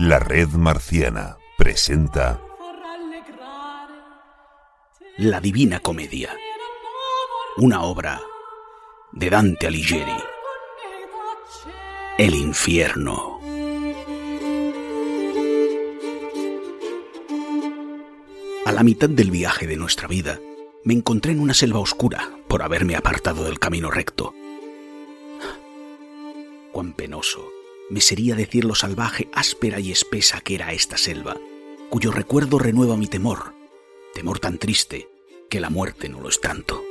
La Red Marciana presenta La Divina Comedia, una obra de Dante Alighieri. El infierno. A la mitad del viaje de nuestra vida, me encontré en una selva oscura por haberme apartado del camino recto. Cuán penoso me sería decir lo salvaje, áspera y espesa que era esta selva, cuyo recuerdo renueva mi temor, temor tan triste que la muerte no lo es tanto.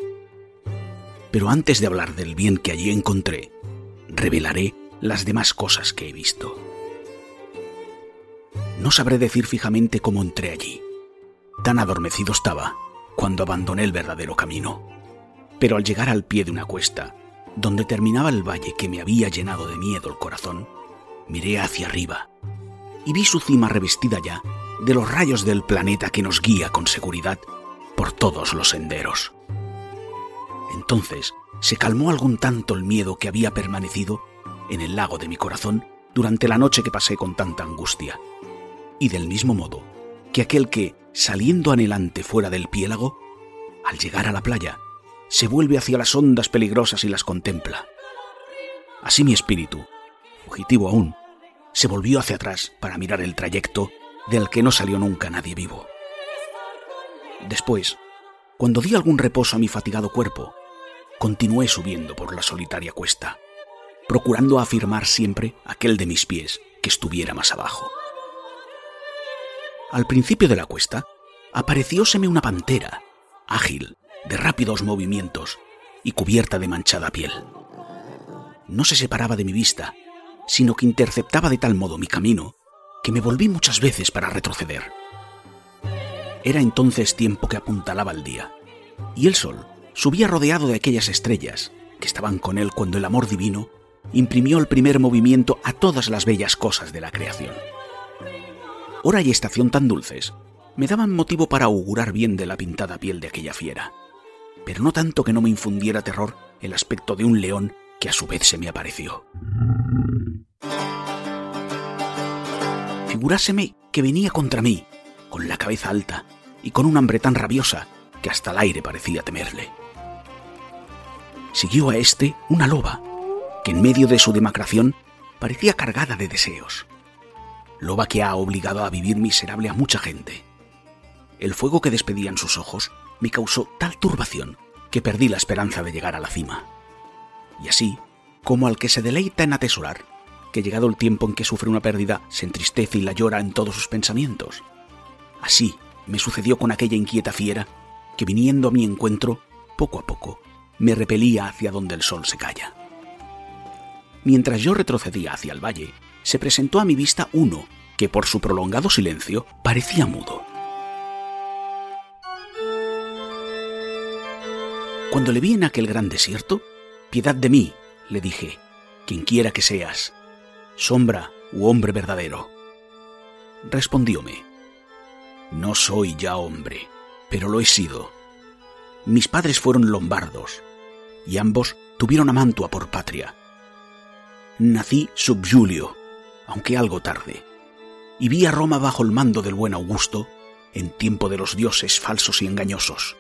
Pero antes de hablar del bien que allí encontré, revelaré las demás cosas que he visto. No sabré decir fijamente cómo entré allí. Tan adormecido estaba cuando abandoné el verdadero camino. Pero al llegar al pie de una cuesta, donde terminaba el valle que me había llenado de miedo el corazón, miré hacia arriba y vi su cima revestida ya de los rayos del planeta que nos guía con seguridad por todos los senderos. Entonces se calmó algún tanto el miedo que había permanecido en el lago de mi corazón durante la noche que pasé con tanta angustia. Y del mismo modo que aquel que, saliendo anhelante fuera del piélago, al llegar a la playa, se vuelve hacia las ondas peligrosas y las contempla. Así mi espíritu, fugitivo aún, se volvió hacia atrás para mirar el trayecto del que no salió nunca nadie vivo. Después, cuando di algún reposo a mi fatigado cuerpo, continué subiendo por la solitaria cuesta, procurando afirmar siempre aquel de mis pies que estuviera más abajo. Al principio de la cuesta, aparecióseme una pantera, ágil, de rápidos movimientos y cubierta de manchada piel. No se separaba de mi vista, sino que interceptaba de tal modo mi camino que me volví muchas veces para retroceder. Era entonces tiempo que apuntalaba el día, y el sol subía rodeado de aquellas estrellas que estaban con él cuando el amor divino imprimió el primer movimiento a todas las bellas cosas de la creación. Hora y estación tan dulces me daban motivo para augurar bien de la pintada piel de aquella fiera, pero no tanto que no me infundiera terror el aspecto de un león que a su vez se me apareció. Figuráseme que venía contra mí, con la cabeza alta y con un hambre tan rabiosa que hasta el aire parecía temerle. Siguió a éste una loba, que en medio de su demacración parecía cargada de deseos. Loba que ha obligado a vivir miserable a mucha gente. El fuego que despedían sus ojos me causó tal turbación que perdí la esperanza de llegar a la cima. Y así, como al que se deleita en atesorar, que llegado el tiempo en que sufre una pérdida, se entristece y la llora en todos sus pensamientos. Así me sucedió con aquella inquieta fiera que viniendo a mi encuentro, poco a poco, me repelía hacia donde el sol se calla. Mientras yo retrocedía hacia el valle, se presentó a mi vista uno que por su prolongado silencio parecía mudo. Cuando le vi en aquel gran desierto, piedad de mí, le dije, quien quiera que seas, sombra u hombre verdadero. Respondióme, no soy ya hombre, pero lo he sido. Mis padres fueron lombardos, y ambos tuvieron a Mantua por patria. Nací sub Julio, aunque algo tarde, y vi a Roma bajo el mando del buen Augusto en tiempo de los dioses falsos y engañosos.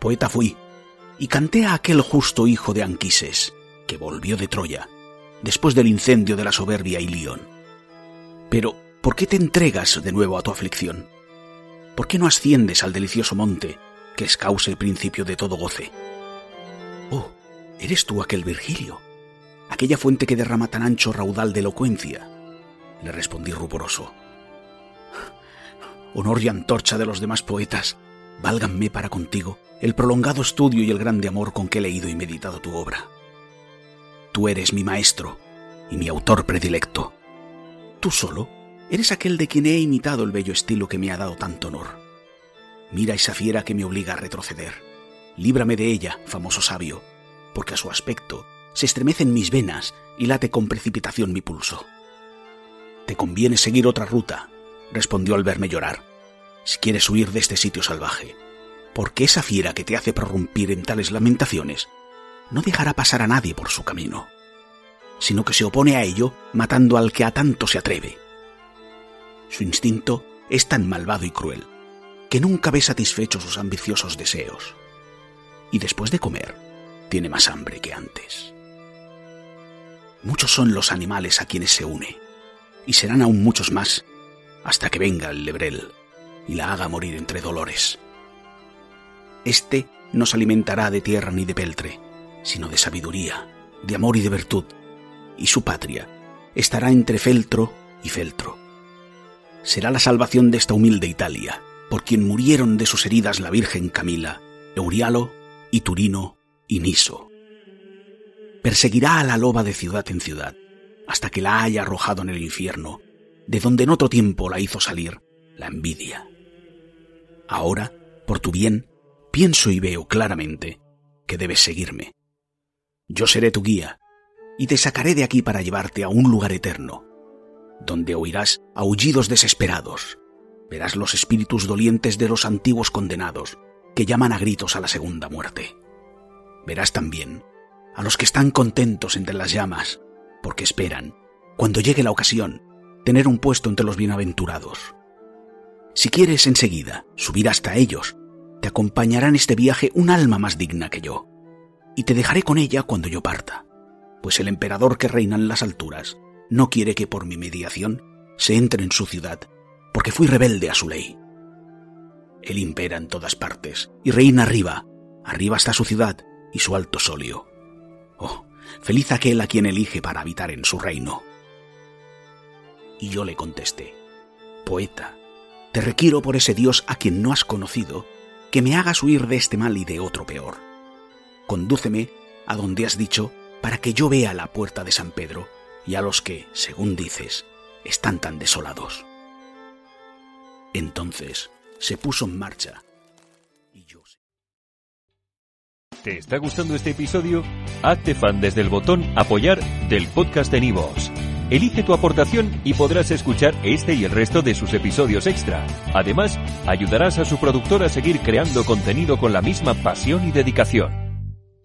Poeta fui, y canté a aquel justo hijo de Anquises, que volvió de Troya, después del incendio de la soberbia Ilión. Pero, ¿por qué te entregas de nuevo a tu aflicción? ¿Por qué no asciendes al delicioso monte, que es causa y principio de todo goce? Oh, ¿eres tú aquel Virgilio? Aquella fuente que derrama tan ancho raudal de elocuencia, le respondí ruboroso. Honor y antorcha de los demás poetas, válganme para contigo el prolongado estudio y el grande amor con que he leído y meditado tu obra. Tú eres mi maestro, y mi autor predilecto. Tú solo eres aquel de quien he imitado el bello estilo que me ha dado tanto honor. Mira esa fiera que me obliga a retroceder. Líbrame de ella, famoso sabio, porque a su aspecto se estremecen mis venas y late con precipitación mi pulso. Te conviene seguir otra ruta, respondió al verme llorar, si quieres huir de este sitio salvaje, porque esa fiera que te hace prorrumpir en tales lamentaciones no dejará pasar a nadie por su camino, sino que se opone a ello matando al que a tanto se atreve. Su instinto es tan malvado y cruel que nunca ve satisfechos sus ambiciosos deseos, y después de comer tiene más hambre que antes. Muchos son los animales a quienes se une, y serán aún muchos más hasta que venga el lebrel y la haga morir entre dolores. Este no se alimentará de tierra ni de peltre, sino de sabiduría, de amor y de virtud, y su patria estará entre feltro y feltro. Será la salvación de esta humilde Italia, por quien murieron de sus heridas la Virgen Camila, Eurialo y Turino y Niso. Perseguirá a la loba de ciudad en ciudad, hasta que la haya arrojado en el infierno, de donde en otro tiempo la hizo salir la envidia. Ahora, por tu bien, pienso y veo claramente que debes seguirme. Yo seré tu guía, y te sacaré de aquí para llevarte a un lugar eterno, donde oirás aullidos desesperados, verás los espíritus dolientes de los antiguos condenados, que llaman a gritos a la segunda muerte. Verás también a los que están contentos entre las llamas, porque esperan, cuando llegue la ocasión, tener un puesto entre los bienaventurados. Si quieres enseguida subir hasta ellos, te acompañará en este viaje un alma más digna que yo, y te dejaré con ella cuando yo parta, pues el emperador que reina en las alturas no quiere que por mi mediación se entre en su ciudad, porque fui rebelde a su ley. Él impera en todas partes y reina arriba, arriba está su ciudad y su alto solio. Oh, feliz aquel a quien elige para habitar en su reino. Y yo le contesté, Poeta, te requiero por ese Dios a quien no has conocido, que me hagas huir de este mal y de otro peor. Condúceme a donde has dicho, para que yo vea la puerta de San Pedro y a los que, según dices, están tan desolados. Entonces se puso en marcha y yo... ¿Te está gustando este episodio? Hazte fan desde el botón apoyar del podcast de Nivos. Elige tu aportación y podrás escuchar este y el resto de sus episodios extra. Además, ayudarás a su productor a seguir creando contenido con la misma pasión y dedicación.